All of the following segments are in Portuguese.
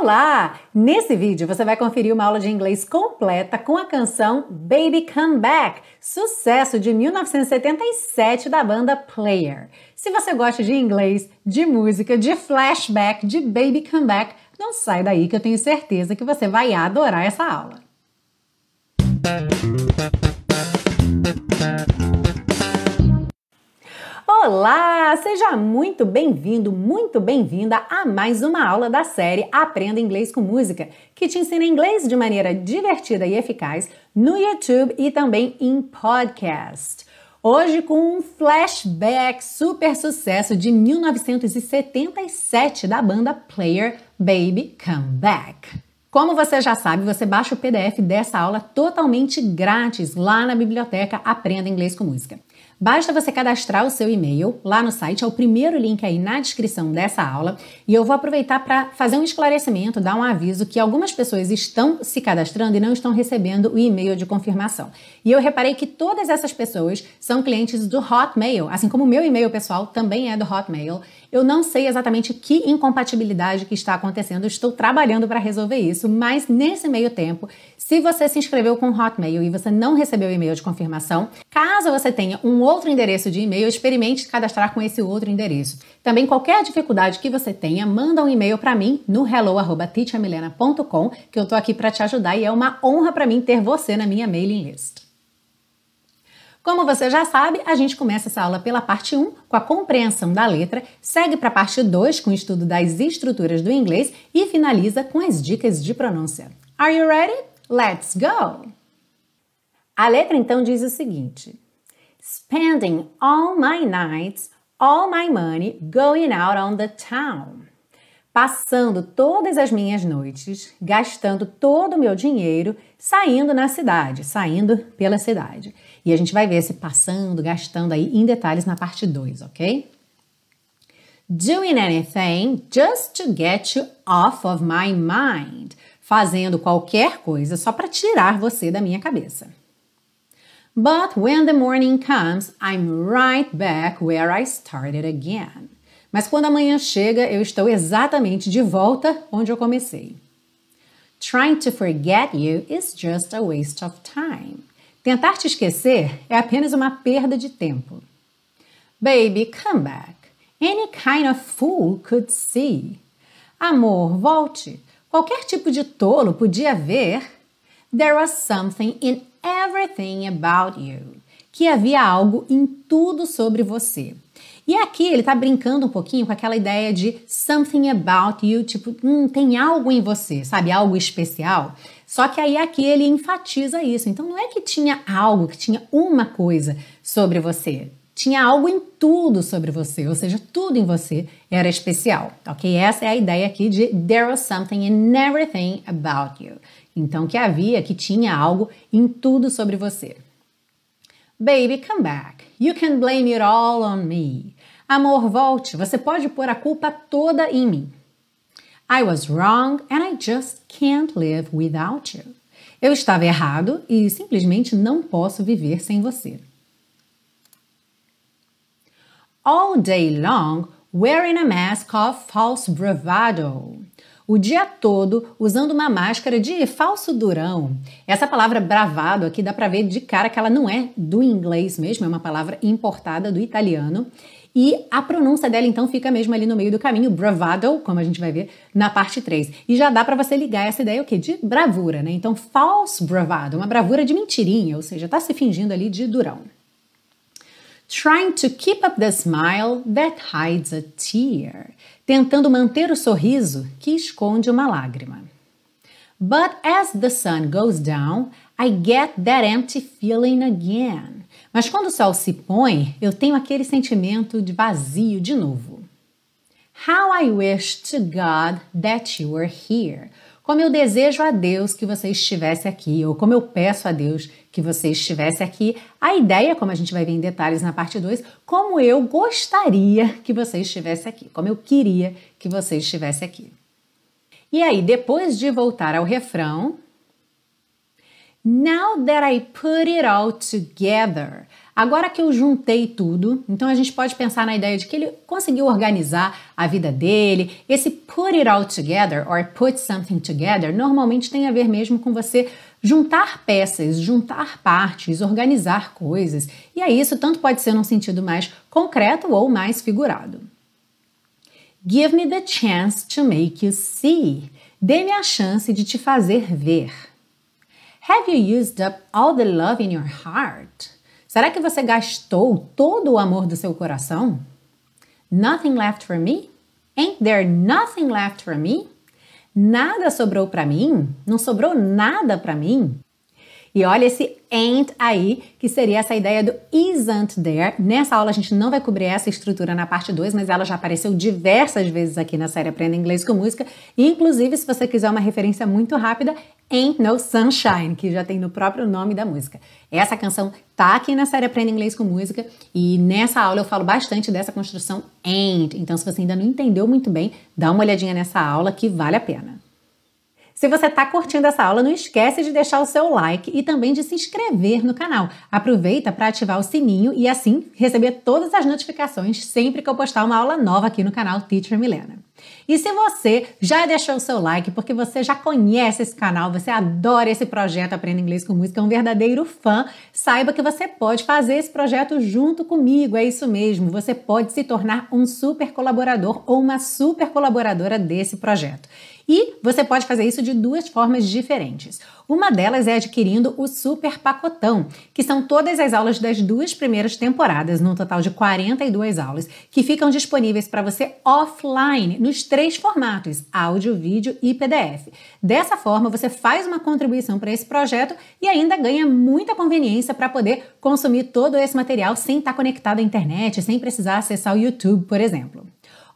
Olá! Nesse vídeo você vai conferir uma aula de inglês completa com a canção Baby Come Back, sucesso de 1977 da banda Player. Se você gosta de inglês, de música, de flashback, de Baby Come Back, não sai daí que eu tenho certeza que você vai adorar essa aula. Olá! Seja muito bem-vindo, muito bem-vinda a mais uma aula da série Aprenda Inglês com Música, que te ensina inglês de maneira divertida e eficaz no YouTube e também em podcast. Hoje com um flashback super sucesso de 1977 da banda Player Baby Come Back. Como você já sabe, você baixa o PDF dessa aula totalmente grátis lá na biblioteca Aprenda Inglês com Música. Basta você cadastrar o seu e-mail lá no site, é o primeiro link aí na descrição dessa aula, e eu vou aproveitar para fazer um esclarecimento, dar um aviso que algumas pessoas estão se cadastrando e não estão recebendo o e-mail de confirmação. E eu reparei que todas essas pessoas são clientes do Hotmail, assim como o meu e-mail pessoal também é do Hotmail. Eu não sei exatamente que incompatibilidade que está acontecendo, estou trabalhando para resolver isso, mas nesse meio tempo, se você se inscreveu com Hotmail e você não recebeu o e-mail de confirmação, caso você tenha um outro endereço de e-mail, experimente cadastrar com esse outro endereço. Também qualquer dificuldade que você tenha, manda um e-mail para mim no hello@teachamilena.com, que eu tô aqui para te ajudar e é uma honra para mim ter você na minha mailing list. Como você já sabe, a gente começa essa aula pela parte 1, com a compreensão da letra, segue para a parte 2, com o estudo das estruturas do inglês e finaliza com as dicas de pronúncia. Are you ready? Let's go! A letra então diz o seguinte: Spending all my nights, all my money going out on the town. Passando todas as minhas noites, gastando todo o meu dinheiro, saindo na cidade, saindo pela cidade. E a gente vai ver esse passando, gastando aí em detalhes na parte 2, ok? Doing anything just to get you off of my mind fazendo qualquer coisa só para tirar você da minha cabeça. But when the morning comes, I'm right back where I started again. Mas quando a manhã chega, eu estou exatamente de volta onde eu comecei. Trying to forget you is just a waste of time. Tentar te esquecer é apenas uma perda de tempo. Baby, come back. Any kind of fool could see. Amor, volte. Qualquer tipo de tolo podia ver There was something in everything about you. Que havia algo em tudo sobre você. E aqui ele está brincando um pouquinho com aquela ideia de something about you, tipo, hum, tem algo em você, sabe? Algo especial. Só que aí aqui ele enfatiza isso. Então não é que tinha algo, que tinha uma coisa sobre você tinha algo em tudo sobre você, ou seja, tudo em você era especial, ok? Essa é a ideia aqui de there was something in everything about you. Então, que havia, que tinha algo em tudo sobre você. Baby, come back. You can blame it all on me. Amor, volte. Você pode pôr a culpa toda em mim. I was wrong and I just can't live without you. Eu estava errado e simplesmente não posso viver sem você all day long wearing a mask of false bravado. O dia todo usando uma máscara de falso durão. Essa palavra bravado aqui dá para ver de cara que ela não é do inglês mesmo, é uma palavra importada do italiano. E a pronúncia dela então fica mesmo ali no meio do caminho, bravado, como a gente vai ver na parte 3. E já dá para você ligar essa ideia o quê? De bravura, né? Então, false bravado, uma bravura de mentirinha, ou seja, tá se fingindo ali de durão trying to keep up the smile that hides a tear, tentando manter o sorriso que esconde uma lágrima. But as the sun goes down, I get that empty feeling again. Mas quando o sol se põe, eu tenho aquele sentimento de vazio de novo. How I wish to God that you were here. Como eu desejo a Deus que você estivesse aqui, ou como eu peço a Deus que você estivesse aqui. A ideia, como a gente vai ver em detalhes na parte 2, como eu gostaria que você estivesse aqui, como eu queria que você estivesse aqui. E aí, depois de voltar ao refrão, Now that I put it all together, Agora que eu juntei tudo, então a gente pode pensar na ideia de que ele conseguiu organizar a vida dele. Esse put it all together or put something together normalmente tem a ver mesmo com você juntar peças, juntar partes, organizar coisas. E aí isso tanto pode ser num sentido mais concreto ou mais figurado. Give me the chance to make you see. Dê-me a chance de te fazer ver. Have you used up all the love in your heart? Será que você gastou todo o amor do seu coração? Nothing left for me? Ain't there nothing left for me? Nada sobrou para mim? Não sobrou nada para mim? E olha esse ain't aí, que seria essa ideia do isn't there. Nessa aula a gente não vai cobrir essa estrutura na parte 2, mas ela já apareceu diversas vezes aqui na série Aprenda Inglês com Música. inclusive, se você quiser uma referência muito rápida, Ain't No Sunshine, que já tem no próprio nome da música. Essa canção tá aqui na série Aprenda Inglês com Música e nessa aula eu falo bastante dessa construção ain't. Então, se você ainda não entendeu muito bem, dá uma olhadinha nessa aula que vale a pena. Se você está curtindo essa aula, não esquece de deixar o seu like e também de se inscrever no canal. Aproveita para ativar o sininho e assim receber todas as notificações sempre que eu postar uma aula nova aqui no canal Teacher Milena. E se você já deixou o seu like porque você já conhece esse canal, você adora esse projeto Aprenda Inglês com Música, é um verdadeiro fã, saiba que você pode fazer esse projeto junto comigo. É isso mesmo, você pode se tornar um super colaborador ou uma super colaboradora desse projeto. E você pode fazer isso de duas formas diferentes. Uma delas é adquirindo o Super Pacotão, que são todas as aulas das duas primeiras temporadas, num total de 42 aulas, que ficam disponíveis para você offline nos três formatos: áudio, vídeo e PDF. Dessa forma, você faz uma contribuição para esse projeto e ainda ganha muita conveniência para poder consumir todo esse material sem estar conectado à internet, sem precisar acessar o YouTube, por exemplo.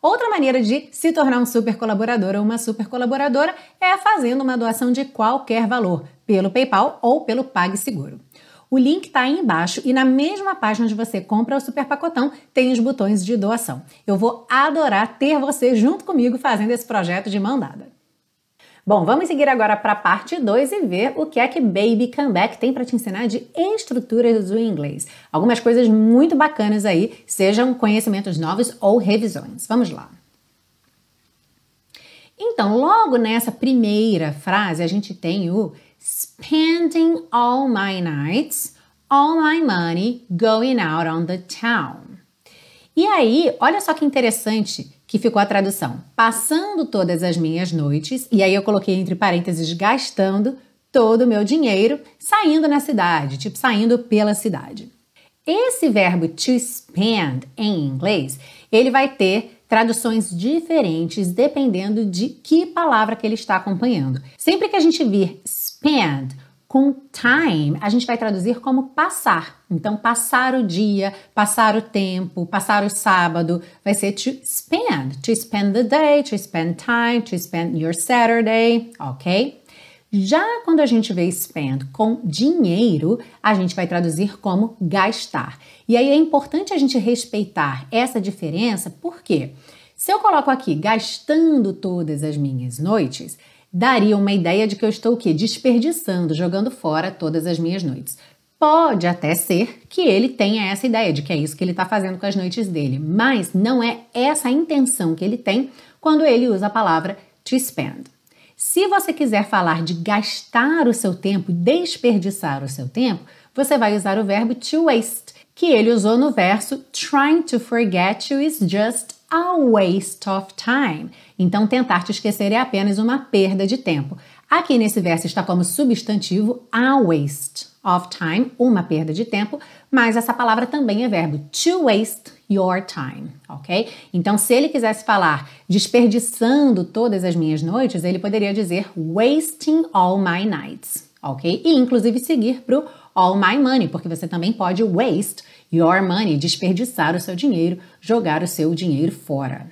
Outra maneira de se tornar um super colaborador ou uma super colaboradora é fazendo uma doação de qualquer valor, pelo PayPal ou pelo PagSeguro. O link está aí embaixo e na mesma página onde você compra o super pacotão tem os botões de doação. Eu vou adorar ter você junto comigo fazendo esse projeto de mão dada. Bom, vamos seguir agora para a parte 2 e ver o que é que Baby Comeback tem para te ensinar de estruturas do inglês. Algumas coisas muito bacanas aí, sejam conhecimentos novos ou revisões. Vamos lá. Então, logo nessa primeira frase, a gente tem o spending all my nights, all my money going out on the town. E aí, olha só que interessante que ficou a tradução: passando todas as minhas noites, e aí eu coloquei entre parênteses gastando todo o meu dinheiro saindo na cidade, tipo saindo pela cidade. Esse verbo to spend em inglês, ele vai ter traduções diferentes dependendo de que palavra que ele está acompanhando. Sempre que a gente vir spend com time, a gente vai traduzir como passar. Então, passar o dia, passar o tempo, passar o sábado, vai ser to spend. To spend the day, to spend time, to spend your Saturday, ok? Já quando a gente vê spend com dinheiro, a gente vai traduzir como gastar. E aí é importante a gente respeitar essa diferença, porque se eu coloco aqui gastando todas as minhas noites, daria uma ideia de que eu estou o quê? Desperdiçando, jogando fora todas as minhas noites. Pode até ser que ele tenha essa ideia de que é isso que ele está fazendo com as noites dele, mas não é essa a intenção que ele tem quando ele usa a palavra to spend. Se você quiser falar de gastar o seu tempo, desperdiçar o seu tempo, você vai usar o verbo to waste, que ele usou no verso Trying to forget you is just a waste of time. Então, tentar te esquecer é apenas uma perda de tempo. Aqui nesse verso está como substantivo a waste of time, uma perda de tempo, mas essa palavra também é verbo to waste your time, ok? Então, se ele quisesse falar desperdiçando todas as minhas noites, ele poderia dizer wasting all my nights, ok? E inclusive seguir para o all my money, porque você também pode waste your money, desperdiçar o seu dinheiro, jogar o seu dinheiro fora.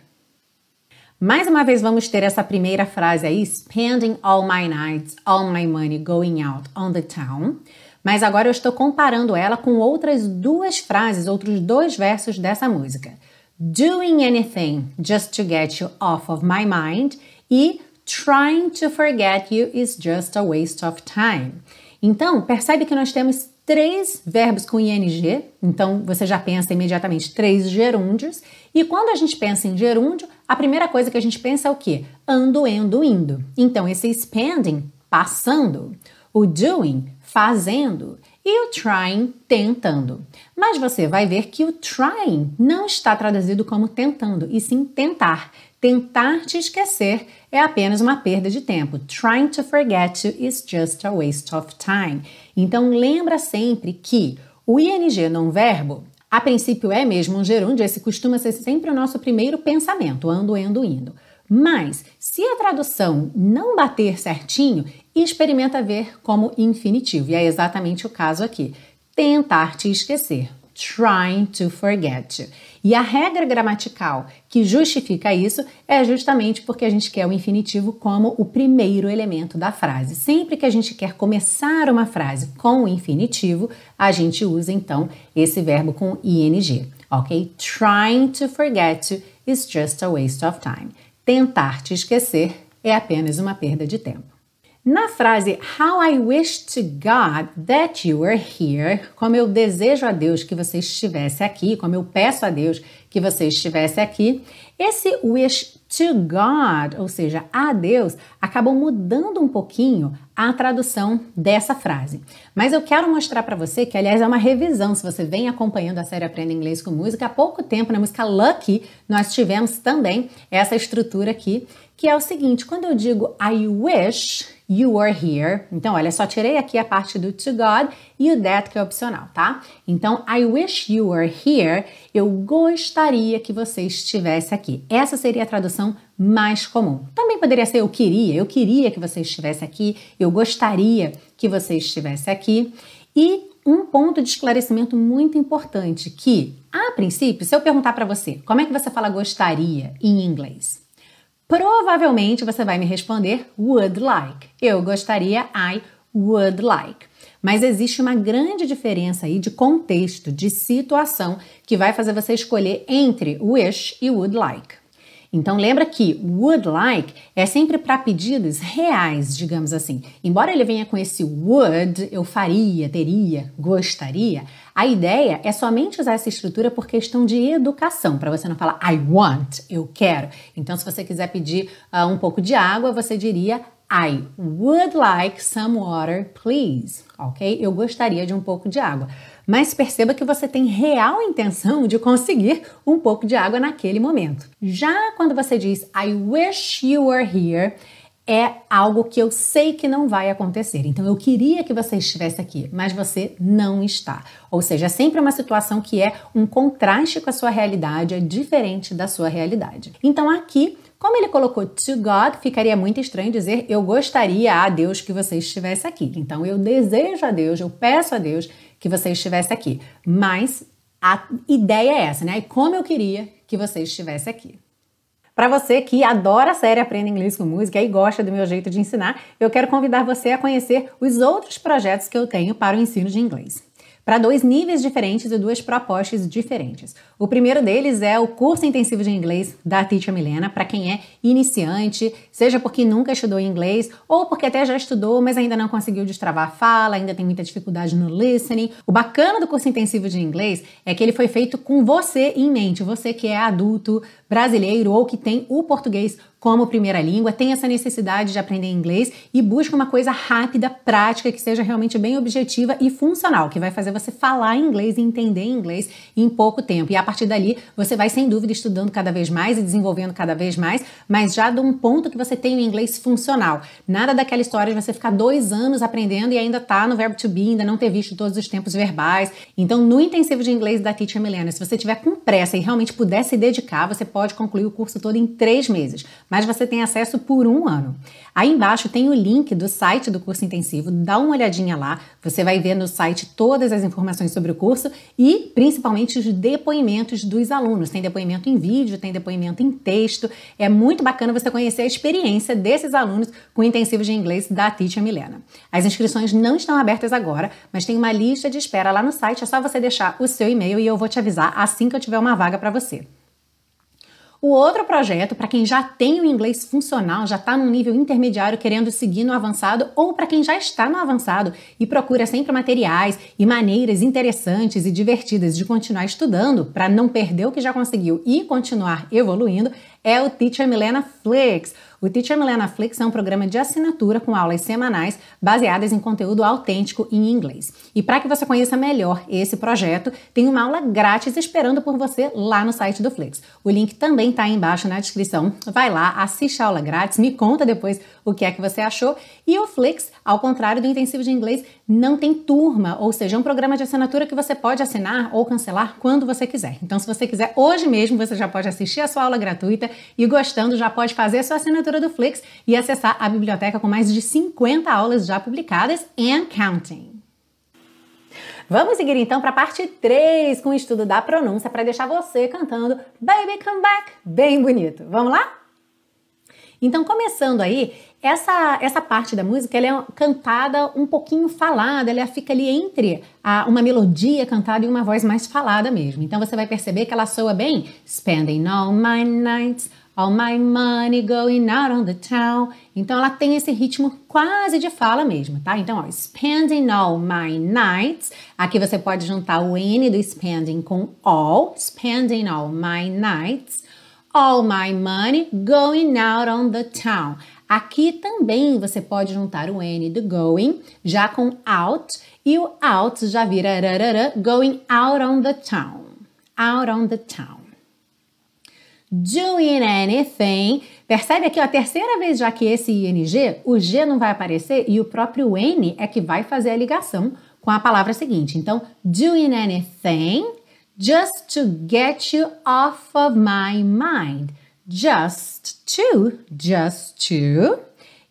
Mais uma vez vamos ter essa primeira frase aí, spending all my nights, all my money going out on the town. Mas agora eu estou comparando ela com outras duas frases, outros dois versos dessa música. Doing anything just to get you off of my mind e trying to forget you is just a waste of time. Então, percebe que nós temos três verbos com ing, então você já pensa imediatamente três gerúndios. E quando a gente pensa em gerúndio, a primeira coisa que a gente pensa é o quê? Ando, endo, indo. Então esse spending, passando, o doing, fazendo e o trying, tentando. Mas você vai ver que o trying não está traduzido como tentando, e sim tentar. Tentar te esquecer é apenas uma perda de tempo. Trying to forget you is just a waste of time. Então lembra sempre que o ing não verbo, a princípio é mesmo um gerúndio, esse costuma ser sempre o nosso primeiro pensamento, ando, endo, indo. Mas, se a tradução não bater certinho, experimenta ver como infinitivo. E é exatamente o caso aqui. Tentar te esquecer trying to forget. E a regra gramatical que justifica isso é justamente porque a gente quer o infinitivo como o primeiro elemento da frase. Sempre que a gente quer começar uma frase com o infinitivo, a gente usa então esse verbo com ing, ok? Trying to forget is just a waste of time. Tentar te esquecer é apenas uma perda de tempo. Na frase How I wish to God that you were here, como eu desejo a Deus que você estivesse aqui, como eu peço a Deus que você estivesse aqui, esse wish to God, ou seja, a Deus, acabou mudando um pouquinho a tradução dessa frase. Mas eu quero mostrar para você que, aliás, é uma revisão. Se você vem acompanhando a série Aprenda Inglês com Música, há pouco tempo na música Lucky nós tivemos também essa estrutura aqui, que é o seguinte: quando eu digo I wish you are here. Então, olha, só tirei aqui a parte do to God e o that que é opcional, tá? Então, I wish you were here. Eu gostaria que você estivesse aqui. Essa seria a tradução mais comum. Também poderia ser eu queria, eu queria que você estivesse aqui, eu gostaria que você estivesse aqui. E um ponto de esclarecimento muito importante que, a princípio, se eu perguntar para você, como é que você fala gostaria em inglês? Provavelmente você vai me responder would like. Eu gostaria, I would like. Mas existe uma grande diferença aí de contexto, de situação, que vai fazer você escolher entre wish e would like. Então lembra que would like é sempre para pedidos reais, digamos assim. Embora ele venha com esse would, eu faria, teria, gostaria, a ideia é somente usar essa estrutura por questão de educação, para você não falar I want, eu quero. Então se você quiser pedir uh, um pouco de água, você diria I would like some water, please. Ok? Eu gostaria de um pouco de água mas perceba que você tem real intenção de conseguir um pouco de água naquele momento. Já quando você diz I wish you were here, é algo que eu sei que não vai acontecer. Então eu queria que você estivesse aqui, mas você não está. Ou seja, é sempre uma situação que é um contraste com a sua realidade, é diferente da sua realidade. Então aqui como ele colocou to God, ficaria muito estranho dizer eu gostaria a Deus que você estivesse aqui. Então eu desejo a Deus, eu peço a Deus que você estivesse aqui. Mas a ideia é essa, né? E como eu queria que você estivesse aqui. Para você que adora a série Aprenda Inglês com Música e gosta do meu jeito de ensinar, eu quero convidar você a conhecer os outros projetos que eu tenho para o ensino de inglês para dois níveis diferentes e duas propostas diferentes. O primeiro deles é o curso intensivo de inglês da Teacher Milena, para quem é iniciante, seja porque nunca estudou inglês ou porque até já estudou, mas ainda não conseguiu destravar a fala, ainda tem muita dificuldade no listening. O bacana do curso intensivo de inglês é que ele foi feito com você em mente, você que é adulto, brasileiro ou que tem o português como primeira língua, tem essa necessidade de aprender inglês e busca uma coisa rápida, prática, que seja realmente bem objetiva e funcional, que vai fazer você falar inglês e entender inglês em pouco tempo. E a partir dali, você vai sem dúvida estudando cada vez mais e desenvolvendo cada vez mais, mas já de um ponto que você tem o inglês funcional. Nada daquela história de você ficar dois anos aprendendo e ainda tá no verbo to be, ainda não ter visto todos os tempos verbais. Então, no intensivo de inglês da Teacher Milena, se você tiver com pressa e realmente puder se dedicar, você pode concluir o curso todo em três meses, mas você tem acesso por um ano. Aí embaixo tem o link do site do curso intensivo, dá uma olhadinha lá, você vai ver no site todas as informações sobre o curso e principalmente os depoimentos dos alunos. Tem depoimento em vídeo, tem depoimento em texto. É muito bacana você conhecer a experiência desses alunos com o intensivo de inglês da Teacher Milena. As inscrições não estão abertas agora, mas tem uma lista de espera lá no site, é só você deixar o seu e-mail e eu vou te avisar assim que eu tiver uma vaga para você. O outro projeto, para quem já tem o inglês funcional, já está no nível intermediário querendo seguir no avançado, ou para quem já está no avançado e procura sempre materiais e maneiras interessantes e divertidas de continuar estudando para não perder o que já conseguiu e continuar evoluindo, é o Teacher Milena Flix. O Teacher Milena Flix é um programa de assinatura com aulas semanais baseadas em conteúdo autêntico em inglês. E para que você conheça melhor esse projeto, tem uma aula grátis esperando por você lá no site do Flix. O link também está aí embaixo na descrição. Vai lá, assiste a aula grátis, me conta depois o que é que você achou. E o Flix, ao contrário do intensivo de inglês, não tem turma, ou seja, é um programa de assinatura que você pode assinar ou cancelar quando você quiser. Então, se você quiser hoje mesmo, você já pode assistir a sua aula gratuita e gostando, já pode fazer a sua assinatura do Flix e acessar a biblioteca com mais de 50 aulas já publicadas and counting. Vamos seguir então para a parte 3 com o estudo da pronúncia para deixar você cantando Baby Come Back bem bonito. Vamos lá? Então, começando aí, essa, essa parte da música ela é cantada um pouquinho falada, ela fica ali entre a, uma melodia cantada e uma voz mais falada mesmo. Então você vai perceber que ela soa bem Spending all my nights, all my money going out on the town. Então ela tem esse ritmo quase de fala mesmo, tá? Então, ó, spending all my nights. Aqui você pode juntar o N do spending com all, spending all my nights all my money going out on the town. Aqui também você pode juntar o N do going já com out e o out já vira going out on the town. Out on the town. Doing anything. Percebe aqui ó, a terceira vez já que esse ING, o G não vai aparecer e o próprio N é que vai fazer a ligação com a palavra seguinte. Então, doing anything just to get you off of my mind. Just to, just to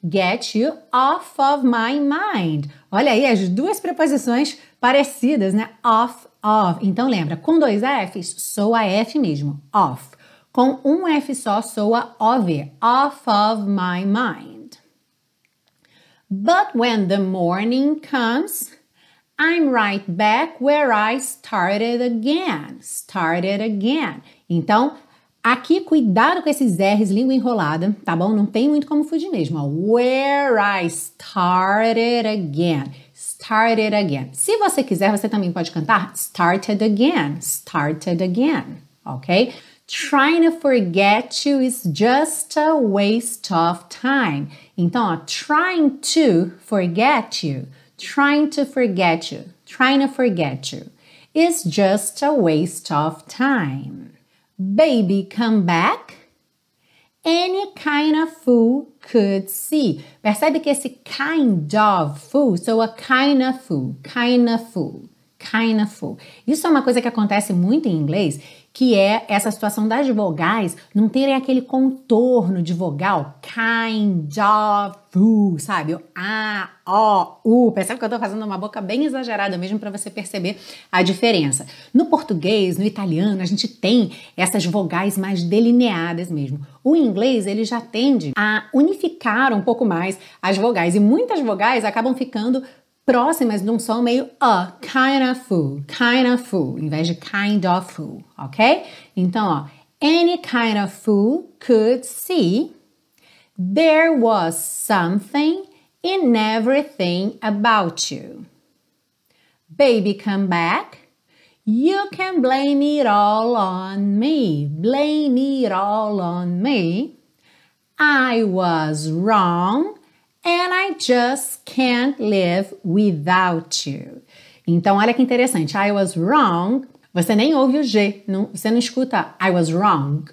get you off of my mind. Olha aí as duas preposições parecidas, né? Off of. Então lembra, com dois Fs, soa F mesmo, off. Com um F só, soa of, off of my mind. But when the morning comes, I'm right back where I started again. Started again. Então, aqui cuidado com esses R's, língua enrolada, tá bom? Não tem muito como fugir mesmo. Where I started again. Started again. Se você quiser, você também pode cantar started again. Started again. Ok? Trying to forget you is just a waste of time. Então, ó, trying to forget you trying to forget you, trying to forget you, is just a waste of time. Baby, come back. Any kind of fool could see. Percebe que esse kind of fool soa kind of fool, kind of fool, kind of fool. Isso é uma coisa que acontece muito em inglês que é essa situação das vogais não terem aquele contorno de vogal kind of, sabe? O A, O, U. Percebe que eu tô fazendo uma boca bem exagerada mesmo para você perceber a diferença. No português, no italiano, a gente tem essas vogais mais delineadas mesmo. O inglês, ele já tende a unificar um pouco mais as vogais e muitas vogais acabam ficando próximas de um som meio a, kind of fool, kind of fool, em vez de kind of fool, ok? Então, ó, any kind of fool could see there was something in everything about you. Baby, come back. You can blame it all on me. Blame it all on me. I was wrong and I just can't live without you. Então, olha que interessante. I was wrong. Você nem ouve o G. Não, você não escuta I was wrong.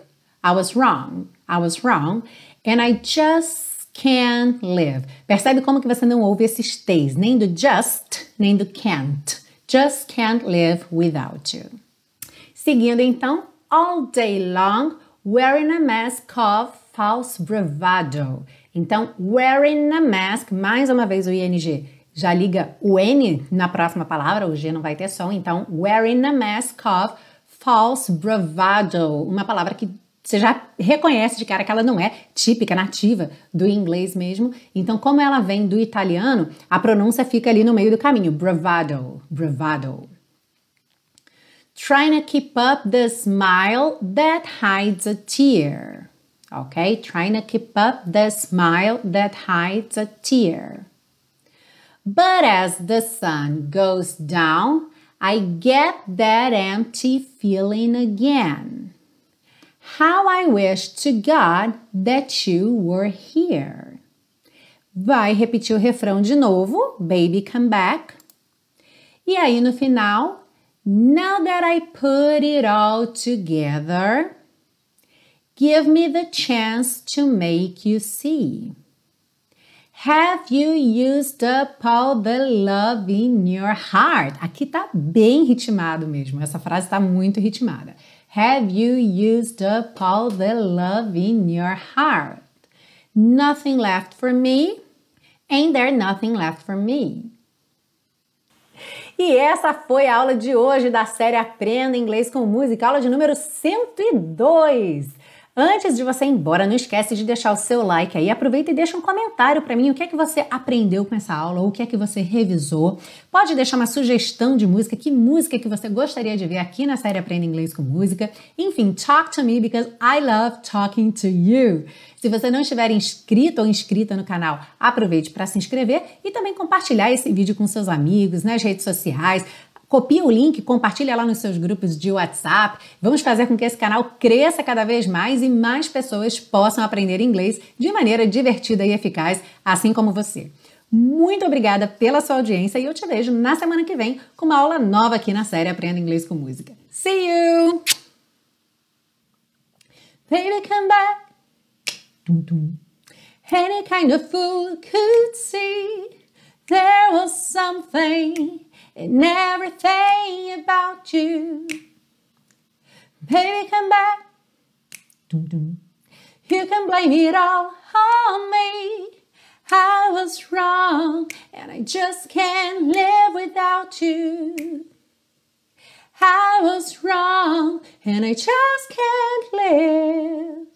I was wrong. I was wrong. And I just can't live. Percebe como que você não ouve esses T's, nem do just, nem do can't. Just can't live without you. Seguindo então, all day long, wearing a mask of false bravado. Então, wearing a mask, mais uma vez o ing já liga o N na próxima palavra, o G não vai ter som, então wearing a mask of false bravado, uma palavra que você já reconhece de cara que ela não é típica, nativa do inglês mesmo. Então, como ela vem do italiano, a pronúncia fica ali no meio do caminho. Bravado, bravado. trying to keep up the smile that hides a tear. Okay, trying to keep up the smile that hides a tear. But as the sun goes down, I get that empty feeling again. How I wish to God that you were here. Vai repetir o refrão de novo, baby come back. E aí no final, now that I put it all together, give me the chance to make you see. Have you used up all the love in your heart? Aqui tá bem ritmado mesmo. Essa frase tá muito ritmada. Have you used up all the love in your heart? Nothing left for me? Ain't there nothing left for me? E essa foi a aula de hoje da série Aprenda Inglês com Música, aula de número 102. Antes de você ir embora, não esquece de deixar o seu like aí. Aproveita e deixa um comentário para mim. O que é que você aprendeu com essa aula? Ou o que é que você revisou? Pode deixar uma sugestão de música. Que música que você gostaria de ver aqui na série Aprenda Inglês com Música? Enfim, talk to me because I love talking to you. Se você não estiver inscrito ou inscrita no canal, aproveite para se inscrever e também compartilhar esse vídeo com seus amigos nas redes sociais. Copia o link, compartilha lá nos seus grupos de WhatsApp. Vamos fazer com que esse canal cresça cada vez mais e mais pessoas possam aprender inglês de maneira divertida e eficaz, assim como você. Muito obrigada pela sua audiência e eu te vejo na semana que vem com uma aula nova aqui na série Aprenda Inglês com Música. See you! Baby, come back. Any kind of fool could see there was something and everything about you. Baby, come back. You can blame it all on me. I was wrong, and I just can't live without you. I was wrong, and I just can't live